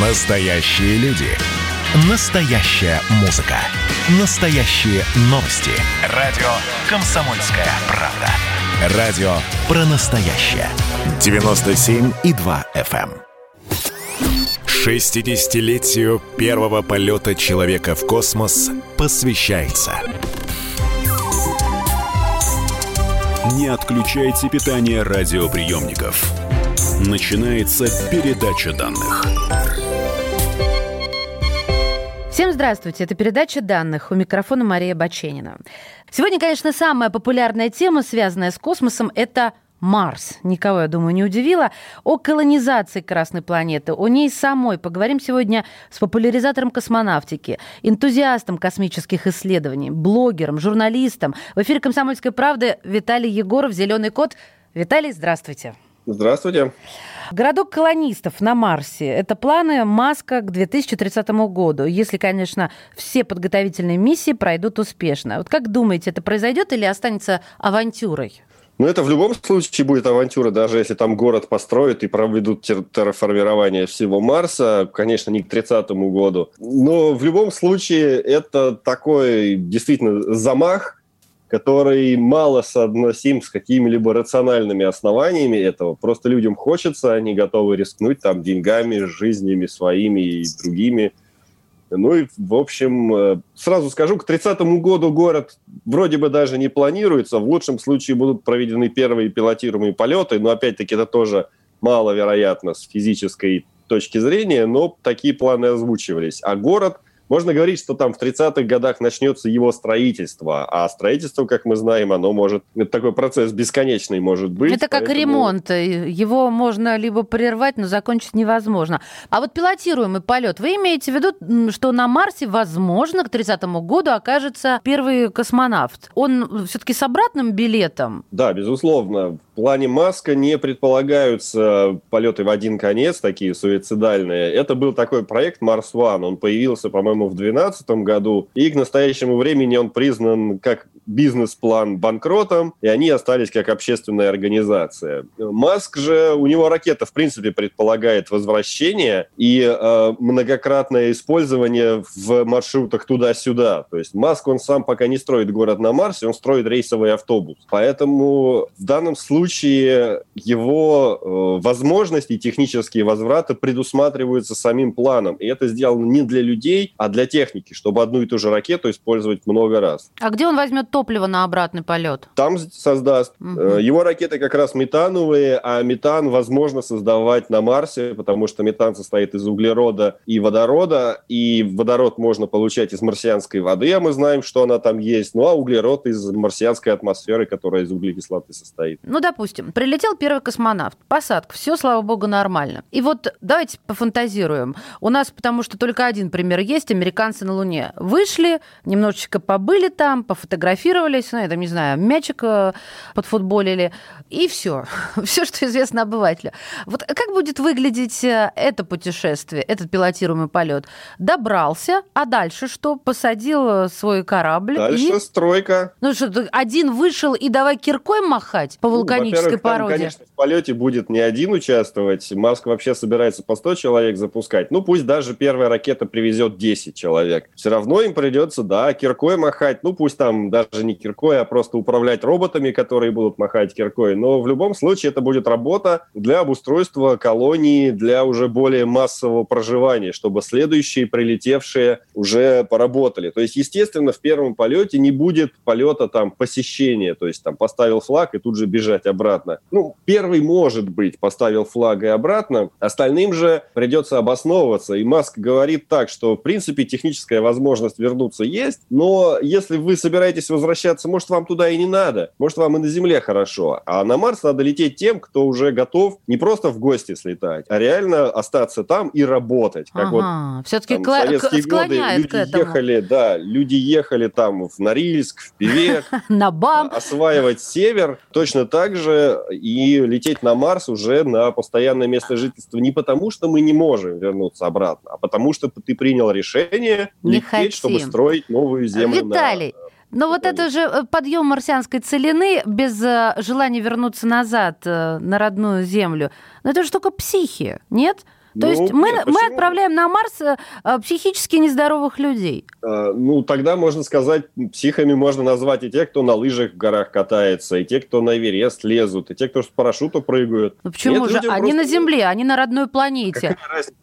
Настоящие люди. Настоящая музыка. Настоящие новости. Радио «Комсомольская правда». Радио про настоящее. 97,2 FM. 60-летию первого полета человека в космос посвящается. Не отключайте питание радиоприемников. Начинается передача данных. Всем здравствуйте, это передача данных. У микрофона Мария Баченина. Сегодня, конечно, самая популярная тема, связанная с космосом, это Марс. Никого, я думаю, не удивило. О колонизации Красной планеты, о ней самой поговорим сегодня с популяризатором космонавтики, энтузиастом космических исследований, блогером, журналистом. В эфире «Комсомольской правды» Виталий Егоров, «Зеленый кот». Виталий, здравствуйте. Здравствуйте. Городок колонистов на Марсе – это планы Маска к 2030 году, если, конечно, все подготовительные миссии пройдут успешно. Вот как думаете, это произойдет или останется авантюрой? Ну, это в любом случае будет авантюра, даже если там город построят и проведут терраформирование всего Марса, конечно, не к 30 году. Но в любом случае это такой действительно замах, который мало соотносим с какими-либо рациональными основаниями этого. Просто людям хочется, они готовы рискнуть там деньгами, жизнями своими и другими. Ну и, в общем, э, сразу скажу, к 30 году город вроде бы даже не планируется. В лучшем случае будут проведены первые пилотируемые полеты, но опять-таки это тоже маловероятно с физической точки зрения, но такие планы озвучивались. А город – можно говорить, что там в 30-х годах начнется его строительство, а строительство, как мы знаем, оно может... Это такой процесс бесконечный может быть. Это как поэтому... ремонт. Его можно либо прервать, но закончить невозможно. А вот пилотируемый полет, вы имеете в виду, что на Марсе, возможно, к 30-му году окажется первый космонавт? Он все-таки с обратным билетом? Да, безусловно плане Маска не предполагаются полеты в один конец, такие суицидальные. Это был такой проект Марс One. Он появился, по-моему, в 2012 году. И к настоящему времени он признан как бизнес-план банкротом, и они остались как общественная организация. Маск же, у него ракета, в принципе, предполагает возвращение и э, многократное использование в маршрутах туда-сюда. То есть Маск, он сам пока не строит город на Марсе, он строит рейсовый автобус. Поэтому в данном случае его э, возможности технические возвраты предусматриваются самим планом. И это сделано не для людей, а для техники, чтобы одну и ту же ракету использовать много раз. А где он возьмет топливо на обратный полет? Там создаст. Угу. Его ракеты как раз метановые, а метан возможно создавать на Марсе, потому что метан состоит из углерода и водорода, и водород можно получать из марсианской воды, а мы знаем, что она там есть, ну а углерод из марсианской атмосферы, которая из углекислоты состоит. Ну, допустим, прилетел первый космонавт, посадка, все, слава богу, нормально. И вот давайте пофантазируем. У нас, потому что только один пример есть, американцы на Луне. Вышли, немножечко побыли там, пофотографировали, сфотографировались, ну, я там, не знаю, мячик э, подфутболили, и все. все, что известно обывателю. Вот как будет выглядеть э, это путешествие, этот пилотируемый полет? Добрался, а дальше что? Посадил э, свой корабль. Дальше и... стройка. Ну что, один вышел и давай киркой махать по ну, вулканической ну, породе? Там, конечно, в полете будет не один участвовать. Маск вообще собирается по 100 человек запускать. Ну, пусть даже первая ракета привезет 10 человек. Все равно им придется, да, киркой махать. Ну, пусть там даже даже не киркой, а просто управлять роботами, которые будут махать киркой. Но в любом случае это будет работа для обустройства колонии, для уже более массового проживания, чтобы следующие прилетевшие уже поработали. То есть, естественно, в первом полете не будет полета там посещения, то есть там поставил флаг и тут же бежать обратно. Ну, первый может быть, поставил флаг и обратно, остальным же придется обосновываться. И Маск говорит так, что в принципе техническая возможность вернуться есть, но если вы собираетесь возвращаться может, вам туда и не надо. Может, вам и на Земле хорошо. А на Марс надо лететь тем, кто уже готов не просто в гости слетать, а реально остаться там и работать. Как ага. вот Все-таки там, кла- советские годы люди ехали, да, люди ехали там в Норильск, в Певек, на БАМ, осваивать север. Точно так же и лететь на Марс уже на постоянное место жительства не потому, что мы не можем вернуться обратно, а потому что ты принял решение не лететь, хотим. чтобы строить новую землю. Виталий, на но вот это же э, подъем марсианской целины без э, желания вернуться назад э, на родную землю, ну это же только психи, нет? То ну, есть мы, нет, мы отправляем на Марс э, психически нездоровых людей. А, ну, тогда можно сказать, психами можно назвать и те, кто на лыжах в горах катается, и те, кто на Эверест лезут, и те, кто с парашюта прыгают. Ну почему Нет, же? Они просто... на Земле, они на родной планете.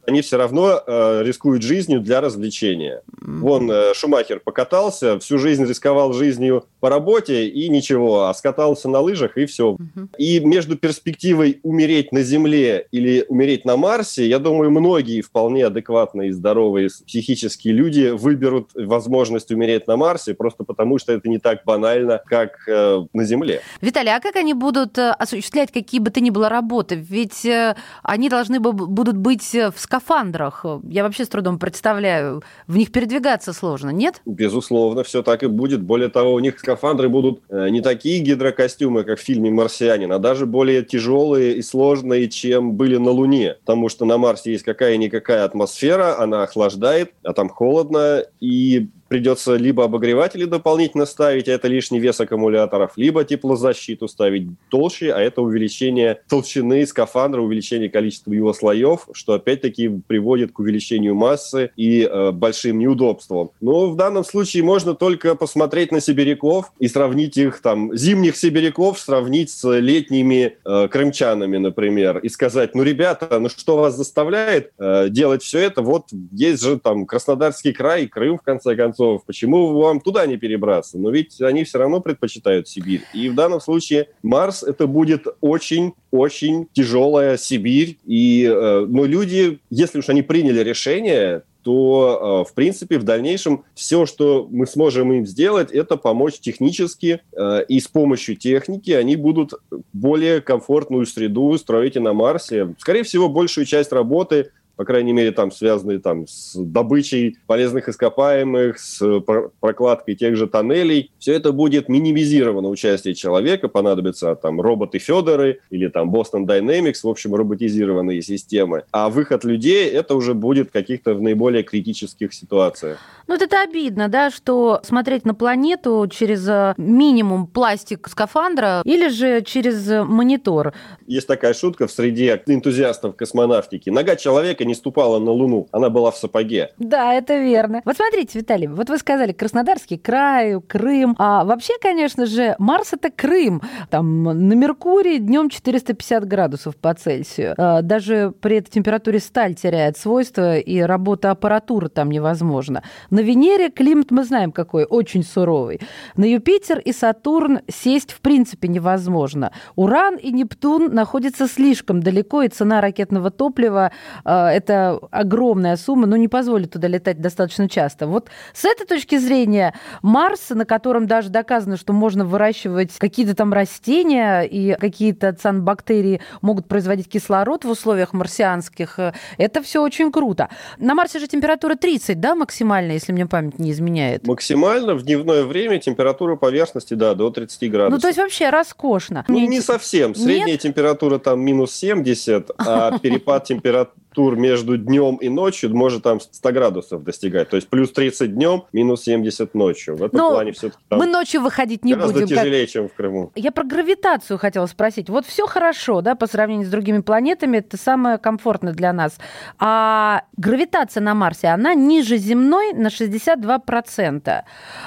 Они все равно э, рискуют жизнью для развлечения. Mm-hmm. Вон э, Шумахер покатался, всю жизнь рисковал жизнью по работе, и ничего, а скатался на лыжах, и все. Mm-hmm. И между перспективой умереть на Земле или умереть на Марсе, я думаю, многие вполне адекватные и здоровые психические люди выберут возможность умереть на Марсе просто потому, что это не так банально, как э, на Земле. Виталий, а как они будут э, осуществлять какие бы то ни было работы? Ведь э, они должны будут быть в скафандрах. Я вообще с трудом представляю. В них передвигаться сложно, нет? Безусловно, все так и будет. Более того, у них скафандры будут э, не такие гидрокостюмы, как в фильме «Марсианин», а даже более тяжелые и сложные, чем были на Луне. Потому что на Марсе есть какая-никакая атмосфера, она охлаждает, а там холодно, и придется либо обогреватели дополнительно ставить, а это лишний вес аккумуляторов, либо теплозащиту ставить толще, а это увеличение толщины скафандра, увеличение количества его слоев, что опять-таки приводит к увеличению массы и э, большим неудобствам. Но в данном случае можно только посмотреть на сибиряков и сравнить их, там, зимних сибиряков сравнить с летними э, крымчанами, например, и сказать, ну, ребята, ну что вас заставляет э, делать все это? Вот есть же там Краснодарский край, Крым, в конце концов, концов, почему вам туда не перебраться? Но ведь они все равно предпочитают Сибирь. И в данном случае Марс это будет очень-очень тяжелая Сибирь. И, э, но люди, если уж они приняли решение, то, э, в принципе, в дальнейшем все, что мы сможем им сделать, это помочь технически, э, и с помощью техники они будут более комфортную среду строить и на Марсе. Скорее всего, большую часть работы по крайней мере, там связанные там, с добычей полезных ископаемых, с прокладкой тех же тоннелей. Все это будет минимизировано участие человека, понадобятся там роботы Федоры или там Boston Dynamics, в общем, роботизированные системы. А выход людей это уже будет каких-то в наиболее критических ситуациях. Ну, вот это обидно, да, что смотреть на планету через э, минимум пластик скафандра или же через монитор. Есть такая шутка в среде энтузиастов космонавтики. Нога человека не ступала на Луну, она была в сапоге. Да, это верно. Вот смотрите, Виталий, вот вы сказали Краснодарский край, Крым. А вообще, конечно же, Марс это Крым. Там на Меркурии днем 450 градусов по Цельсию. А, даже при этой температуре сталь теряет свойства, и работа аппаратуры там невозможна. На Венере климат мы знаем какой, очень суровый. На Юпитер и Сатурн сесть в принципе невозможно. Уран и Нептун находятся слишком далеко, и цена ракетного топлива а, это огромная сумма, но не позволит туда летать достаточно часто. Вот с этой точки зрения Марс, на котором даже доказано, что можно выращивать какие-то там растения и какие-то цианбактерии могут производить кислород в условиях марсианских, это все очень круто. На Марсе же температура 30, да, максимальная, если мне память не изменяет? Максимально в дневное время температура поверхности, да, до 30 градусов. Ну, то есть вообще роскошно. Ну, не совсем. Средняя Нет? температура там минус 70, а перепад температуры тур между днем и ночью может там 100 градусов достигать. То есть плюс 30 днем, минус 70 ночью. В этом Но плане все-таки Мы ночью выходить не гораздо будем. тяжелее, как... чем в Крыму. Я про гравитацию хотела спросить. Вот все хорошо, да, по сравнению с другими планетами, это самое комфортное для нас. А гравитация на Марсе, она ниже земной на 62%.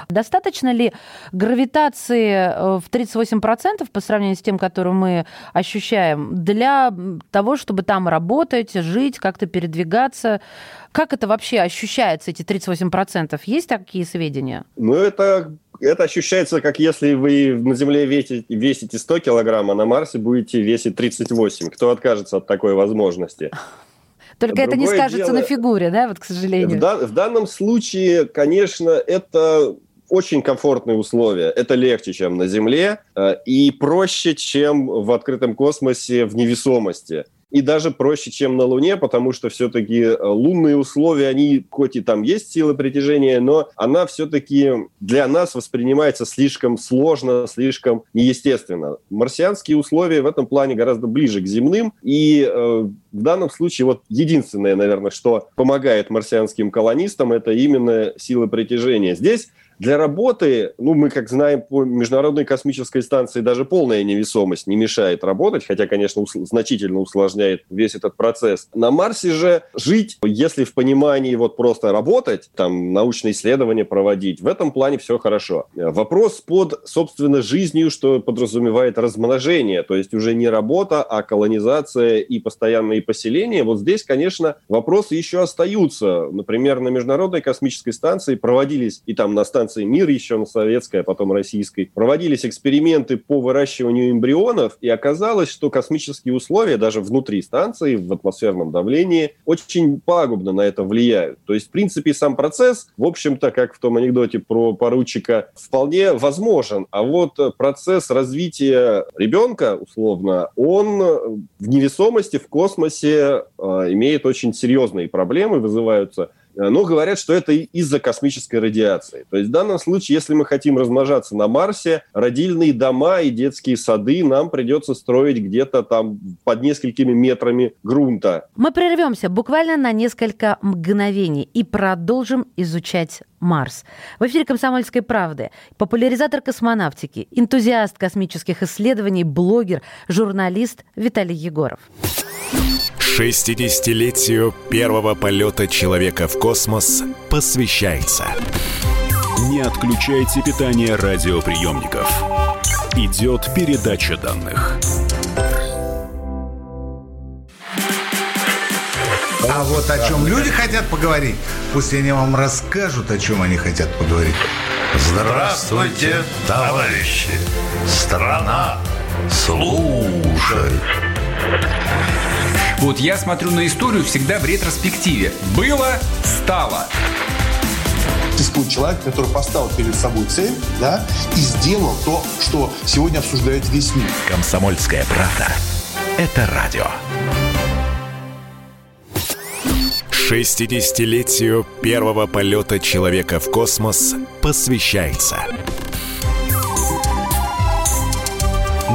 Достаточно ли гравитации э, в 38% по сравнению с тем, которую мы ощущаем, для того, чтобы там работать, жить, как-то передвигаться. Как это вообще ощущается, эти 38%? Есть такие сведения? Ну, это это ощущается, как если вы на Земле весите, весите 100 килограмм, а на Марсе будете весить 38. Кто откажется от такой возможности? Только Другое это не скажется дело, на фигуре, да, вот, к сожалению. В, да, в данном случае, конечно, это очень комфортные условия. Это легче, чем на Земле, э, и проще, чем в открытом космосе в невесомости и даже проще, чем на Луне, потому что все-таки э, лунные условия, они, хоть и там есть сила притяжения, но она все-таки для нас воспринимается слишком сложно, слишком неестественно. Марсианские условия в этом плане гораздо ближе к земным, и э, в данном случае вот единственное, наверное, что помогает марсианским колонистам, это именно сила притяжения. Здесь для работы, ну, мы, как знаем, по Международной космической станции даже полная невесомость не мешает работать, хотя, конечно, ус- значительно усложняет весь этот процесс. На Марсе же жить, если в понимании вот просто работать, там, научные исследования проводить, в этом плане все хорошо. Вопрос под, собственно, жизнью, что подразумевает размножение, то есть уже не работа, а колонизация и постоянные поселения. Вот здесь, конечно, вопросы еще остаются. Например, на Международной космической станции проводились, и там на станции «Мир» еще на советской, а потом российской, проводились эксперименты по выращиванию эмбрионов, и оказалось, что космические условия даже внутри станции, в атмосферном давлении, очень пагубно на это влияют. То есть, в принципе, сам процесс, в общем-то, как в том анекдоте про поручика, вполне возможен. А вот процесс развития ребенка, условно, он в невесомости, в космосе э, имеет очень серьезные проблемы, вызываются но говорят, что это из-за космической радиации. То есть в данном случае, если мы хотим размножаться на Марсе, родильные дома и детские сады нам придется строить где-то там под несколькими метрами грунта. Мы прервемся буквально на несколько мгновений и продолжим изучать Марс. В эфире «Комсомольской правды» популяризатор космонавтики, энтузиаст космических исследований, блогер, журналист Виталий Егоров. 60-летию первого полета человека в космос посвящается. Не отключайте питание радиоприемников. Идет передача данных. А вот о чем люди хотят поговорить, пусть они вам расскажут, о чем они хотят поговорить. Здравствуйте, товарищи! Страна служит! Вот я смотрю на историю всегда в ретроспективе. Было, стало. Существует человек, который поставил перед собой цель, да, и сделал то, что сегодня обсуждает весь мир. Комсомольская правда. Это радио. 60-летию первого полета человека в космос посвящается.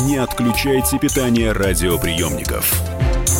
Не отключайте питание радиоприемников.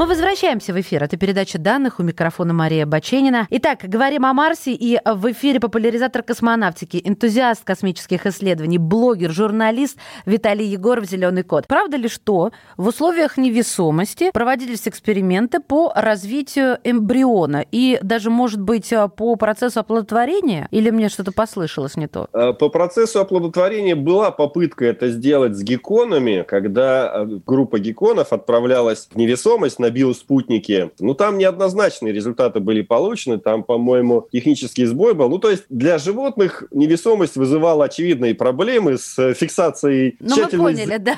Мы возвращаемся в эфир. Это передача данных у микрофона Мария Баченина. Итак, говорим о Марсе, и в эфире популяризатор космонавтики, энтузиаст космических исследований, блогер, журналист Виталий Егоров «Зеленый кот». Правда ли, что в условиях невесомости проводились эксперименты по развитию эмбриона и даже, может быть, по процессу оплодотворения? Или мне что-то послышалось не то? Э, по процессу оплодотворения была попытка это сделать с гекконами, когда э, группа гекконов отправлялась в невесомость на биоспутнике. Ну, там неоднозначные результаты были получены. Там, по-моему, технический сбой был. Ну, то есть для животных невесомость вызывала очевидные проблемы с фиксацией ну, тщательной поняли, да.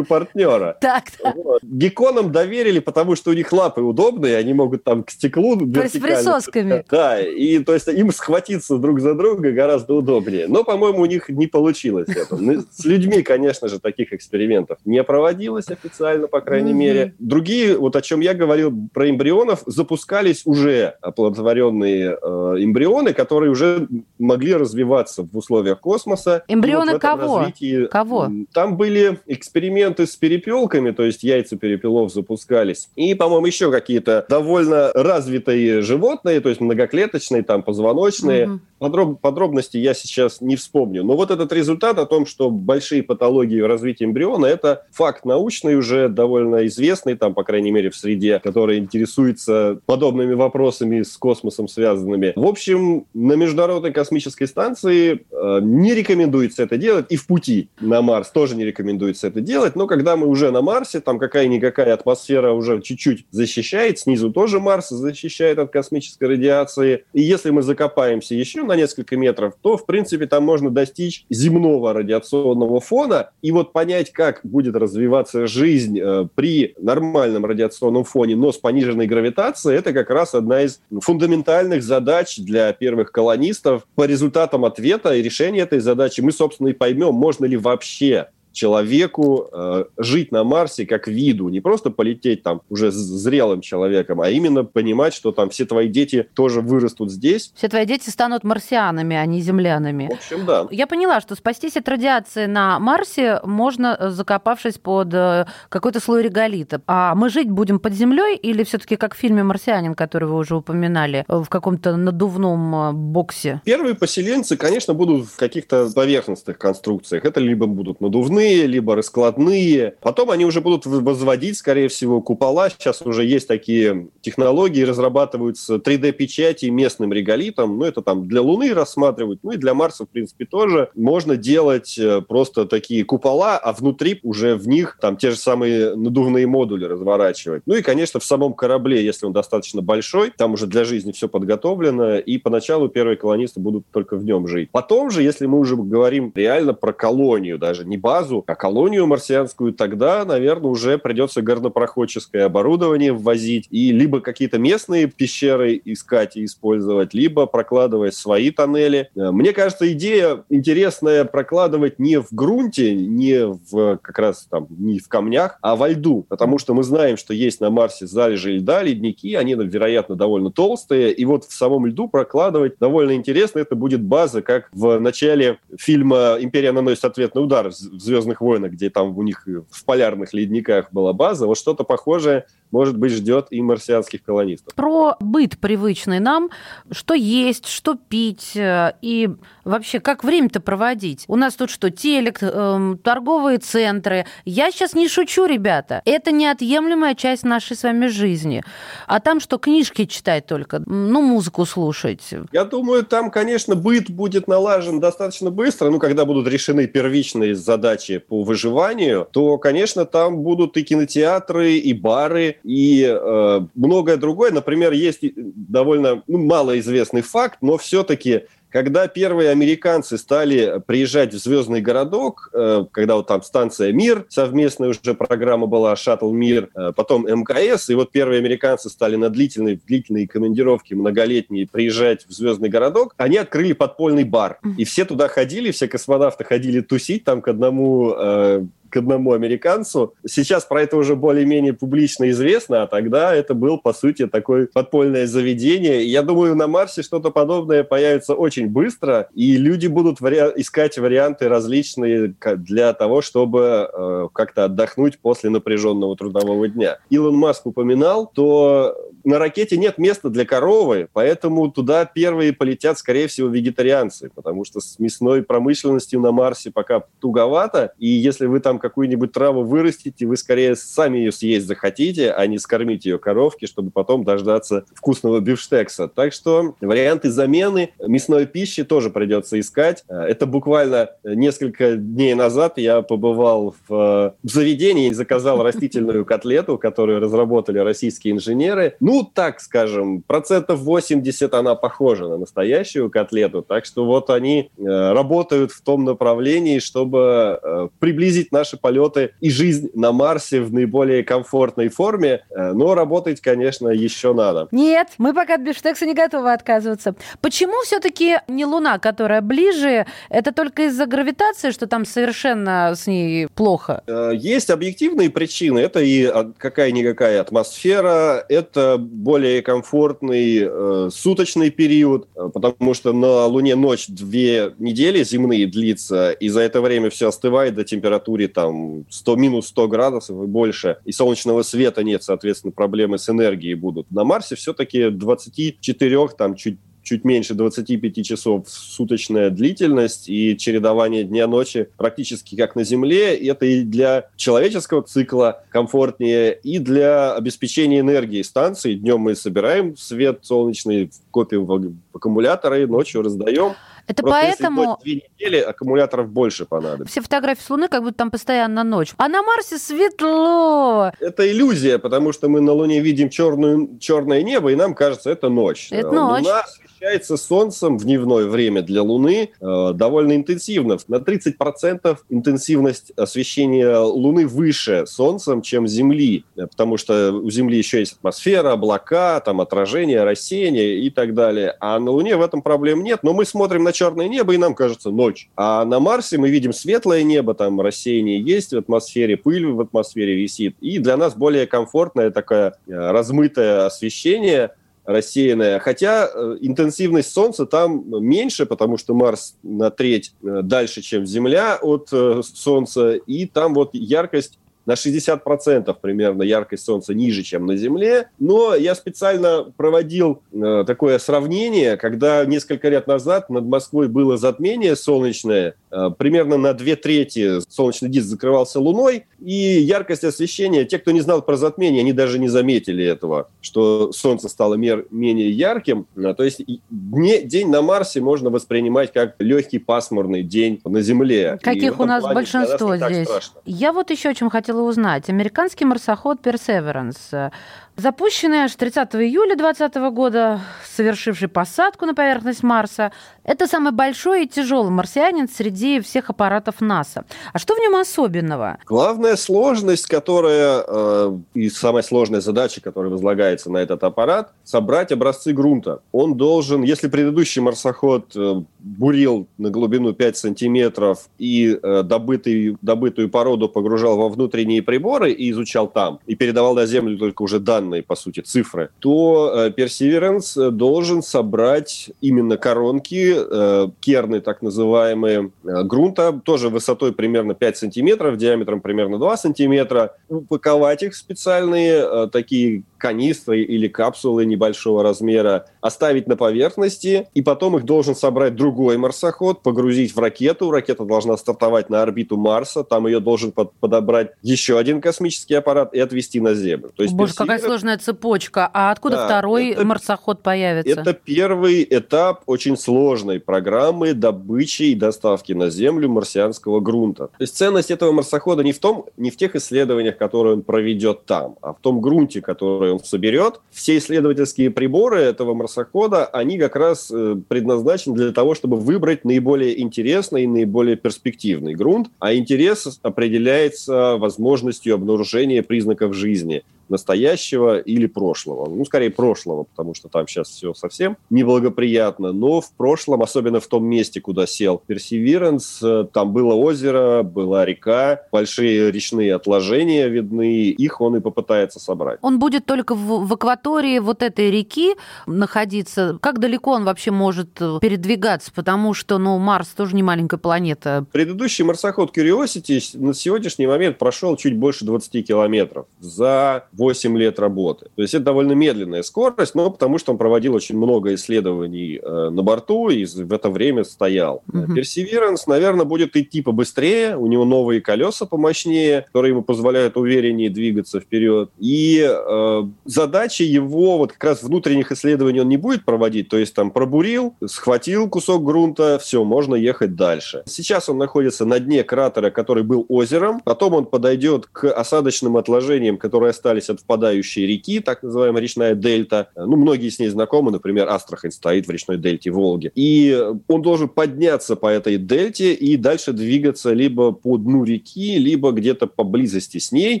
партнера. Так, так. Вот. Гекконам доверили, потому что у них лапы удобные, они могут там к стеклу То есть с присосками. Да, и то есть им схватиться друг за друга гораздо удобнее. Но, по-моему, у них не получилось это. Ну, с людьми, конечно же, таких экспериментов не проводилось официально, по крайней мере. Другие, вот о чем я говорил про эмбрионов, запускались уже оплодотворенные э, эмбрионы, которые уже могли развиваться в условиях космоса. Эмбрионы в этом кого? развитии, Кого? Там были эксперименты с перепелками, то есть яйца перепелов запускались. И, по-моему, еще какие-то довольно развитые животные, то есть многоклеточные, там позвоночные. Мгм. Подроб- подробности я сейчас не вспомню. Но вот этот результат о том, что большие патологии в развитии эмбриона, это факт научный уже довольно известный, там, по крайней мере, в среде, которая интересуется подобными вопросами с космосом связанными. В общем, на Международной космической станции э, не рекомендуется это делать, и в пути на Марс тоже не рекомендуется это делать, но когда мы уже на Марсе, там какая-никакая атмосфера уже чуть-чуть защищает, снизу тоже Марс защищает от космической радиации, и если мы закопаемся еще на несколько метров, то, в принципе, там можно достичь земного радиационного фона, и вот понять, как будет развиваться жизнь э, при нормальном радиационном фоне, но с пониженной гравитацией, это как раз одна из фундаментальных задач для первых колонистов. По результатам ответа и решения этой задачи мы, собственно, и поймем, можно ли вообще человеку э, жить на Марсе как виду, не просто полететь там уже зрелым человеком, а именно понимать, что там все твои дети тоже вырастут здесь. Все твои дети станут марсианами, а не землянами. В общем, да. Я поняла, что спастись от радиации на Марсе можно, э, закопавшись под э, какой-то слой реголита. А мы жить будем под землей или все-таки как в фильме «Марсианин», который вы уже упоминали, э, в каком-то надувном боксе? Первые поселенцы, конечно, будут в каких-то поверхностных конструкциях. Это либо будут надувные, либо раскладные. Потом они уже будут возводить, скорее всего, купола. Сейчас уже есть такие технологии, разрабатываются 3D-печати местным реголитом. Ну, это там для Луны рассматривают, ну и для Марса, в принципе, тоже. Можно делать просто такие купола, а внутри уже в них там те же самые надувные модули разворачивать. Ну и, конечно, в самом корабле, если он достаточно большой, там уже для жизни все подготовлено, и поначалу первые колонисты будут только в нем жить. Потом же, если мы уже говорим реально про колонию, даже не базу, а колонию марсианскую, тогда, наверное, уже придется горнопроходческое оборудование ввозить и либо какие-то местные пещеры искать и использовать, либо прокладывать свои тоннели. Э, мне кажется, идея интересная прокладывать не в грунте, не в как раз там не в камнях, а во льду, потому что мы знаем, что есть на Марсе залежи льда, ледники, они, вероятно, довольно толстые, и вот в самом льду прокладывать довольно интересно, это будет база, как в начале фильма «Империя наносит ответный удар» в «Звездных войнах», где там у них в полярных ледниках была база, вот что-то похожее может быть, ждет и марсианских колонистов. Про быт привычный нам, что есть, что пить э, и вообще как время-то проводить. У нас тут что, телек, э, торговые центры. Я сейчас не шучу, ребята. Это неотъемлемая часть нашей с вами жизни. А там что, книжки читать только? Ну, музыку слушать? Я думаю, там, конечно, быт будет налажен достаточно быстро. Ну, когда будут решены первичные задачи по выживанию, то, конечно, там будут и кинотеатры, и бары, и э, многое другое. Например, есть довольно ну, малоизвестный факт, но все-таки когда первые американцы стали приезжать в Звездный городок, э, когда вот там станция «Мир», совместная уже программа была «Шаттл Мир», э, потом МКС, и вот первые американцы стали на длительные, длительные командировки многолетние приезжать в Звездный городок, они открыли подпольный бар. И все туда ходили, все космонавты ходили тусить там к одному э, одному американцу. Сейчас про это уже более-менее публично известно, а тогда это был, по сути, такое подпольное заведение. Я думаю, на Марсе что-то подобное появится очень быстро, и люди будут вари- искать варианты различные для того, чтобы э, как-то отдохнуть после напряженного трудового дня. Илон Маск упоминал, то на ракете нет места для коровы, поэтому туда первые полетят, скорее всего, вегетарианцы, потому что с мясной промышленностью на Марсе пока туговато, и если вы там какую-нибудь траву вырастите, вы скорее сами ее съесть захотите, а не скормить ее коровке, чтобы потом дождаться вкусного бифштекса. Так что варианты замены мясной пищи тоже придется искать. Это буквально несколько дней назад я побывал в заведении и заказал растительную котлету, которую разработали российские инженеры. Ну, так скажем, процентов 80 она похожа на настоящую котлету. Так что вот они э, работают в том направлении, чтобы э, приблизить наши полеты и жизнь на Марсе в наиболее комфортной форме. Э, но работать, конечно, еще надо. Нет, мы пока от бифштекса не готовы отказываться. Почему все-таки не Луна, которая ближе, это только из-за гравитации, что там совершенно с ней плохо? Есть объективные причины. Это и какая-никакая атмосфера, это более комфортный э, суточный период, э, потому что на Луне ночь две недели земные длится, и за это время все остывает до температуры там 100, минус 100 градусов и больше, и солнечного света нет, соответственно, проблемы с энергией будут. На Марсе все-таки 24, там чуть чуть меньше 25 часов суточная длительность и чередование дня-ночи практически как на Земле. И это и для человеческого цикла комфортнее, и для обеспечения энергии станции. Днем мы собираем свет солнечный, копим в аккумуляторы, ночью раздаем. Это Просто поэтому... две недели аккумуляторов больше понадобится. Все фотографии с Луны как будто там постоянно ночь. А на Марсе светло. Это иллюзия, потому что мы на Луне видим черную, черное небо, и нам кажется, это ночь. Это ночь. Луна освещается солнцем в дневное время для Луны э, довольно интенсивно. На 30% интенсивность освещения Луны выше солнцем, чем Земли, э, потому что у Земли еще есть атмосфера, облака, там отражение, рассеяние и так далее. А на Луне в этом проблем нет, но мы смотрим на черное небо, и нам кажется ночь. А на Марсе мы видим светлое небо, там рассеяние есть в атмосфере, пыль в атмосфере висит, и для нас более комфортное такое э, размытое освещение – рассеянная. Хотя э, интенсивность Солнца там меньше, потому что Марс на треть э, дальше, чем Земля от Солнца, и там вот яркость на 60% примерно яркость Солнца ниже, чем на Земле. Но я специально проводил э, такое сравнение, когда несколько лет назад над Москвой было затмение солнечное, э, примерно на две трети солнечный диск закрывался Луной, и яркость освещения, те, кто не знал про затмение, они даже не заметили этого, что Солнце стало мер, менее ярким. Э, то есть дне, день на Марсе можно воспринимать как легкий пасмурный день на Земле. Каких у нас большинство здесь? Я вот еще о чем хотела хотела узнать. Американский марсоход Perseverance запущенный аж 30 июля 2020 года, совершивший посадку на поверхность Марса. Это самый большой и тяжелый марсианин среди всех аппаратов НАСА. А что в нем особенного? Главная сложность, которая э, и самая сложная задача, которая возлагается на этот аппарат, собрать образцы грунта. Он должен, если предыдущий марсоход э, бурил на глубину 5 сантиметров и э, добытый, добытую породу погружал во внутренние приборы и изучал там, и передавал на Землю только уже данные, по сути, цифры, то э, Perseverance э, должен собрать именно коронки, э, керны так называемые, грунта, тоже высотой примерно 5 сантиметров, диаметром примерно 2 сантиметра, упаковать их в специальные такие канистры или капсулы небольшого размера, оставить на поверхности, и потом их должен собрать другой марсоход, погрузить в ракету. Ракета должна стартовать на орбиту Марса, там ее должен под подобрать еще один космический аппарат и отвезти на Землю. То есть Боже, какая сложная цепочка. А откуда да, второй это, марсоход появится? Это первый этап очень сложной программы добычи и доставки на Землю марсианского грунта. То есть ценность этого марсохода не в том, не в тех исследованиях, которые он проведет там, а в том грунте, который который он соберет. Все исследовательские приборы этого марсохода, они как раз э, предназначены для того, чтобы выбрать наиболее интересный и наиболее перспективный грунт, а интерес определяется возможностью обнаружения признаков жизни настоящего или прошлого. Ну, скорее прошлого, потому что там сейчас все совсем неблагоприятно. Но в прошлом, особенно в том месте, куда сел Персеверанс, там было озеро, была река, большие речные отложения видны, их он и попытается собрать. Он будет только в, в акватории вот этой реки находиться. Как далеко он вообще может э, передвигаться? Потому что, ну, Марс тоже не маленькая планета. Предыдущий марсоход Curiosity на сегодняшний момент прошел чуть больше 20 километров за 8 лет работы. То есть это довольно медленная скорость, но потому что он проводил очень много исследований э, на борту и в это время стоял. Угу. Perseverance, наверное, будет идти побыстрее, у него новые колеса помощнее, которые ему позволяют увереннее двигаться вперед. И э, задача его, вот как раз внутренних исследований он не будет проводить, то есть там пробурил, схватил кусок грунта, все, можно ехать дальше. Сейчас он находится на дне кратера, который был озером, потом он подойдет к осадочным отложениям, которые остались остались от впадающей реки, так называемая речная дельта. Ну, многие с ней знакомы, например, Астрахань стоит в речной дельте Волги. И он должен подняться по этой дельте и дальше двигаться либо по дну реки, либо где-то поблизости с ней.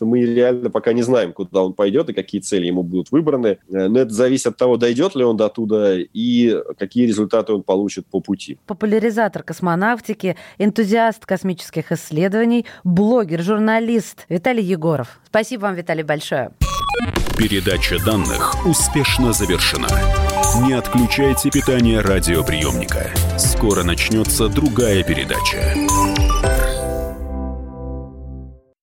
Мы реально пока не знаем, куда он пойдет и какие цели ему будут выбраны. Но это зависит от того, дойдет ли он до туда и какие результаты он получит по пути. Популяризатор космонавтики, энтузиаст космических исследований, блогер, журналист Виталий Егоров. Спасибо вам, Виталий, большое. Передача данных успешно завершена. Не отключайте питание радиоприемника. Скоро начнется другая передача.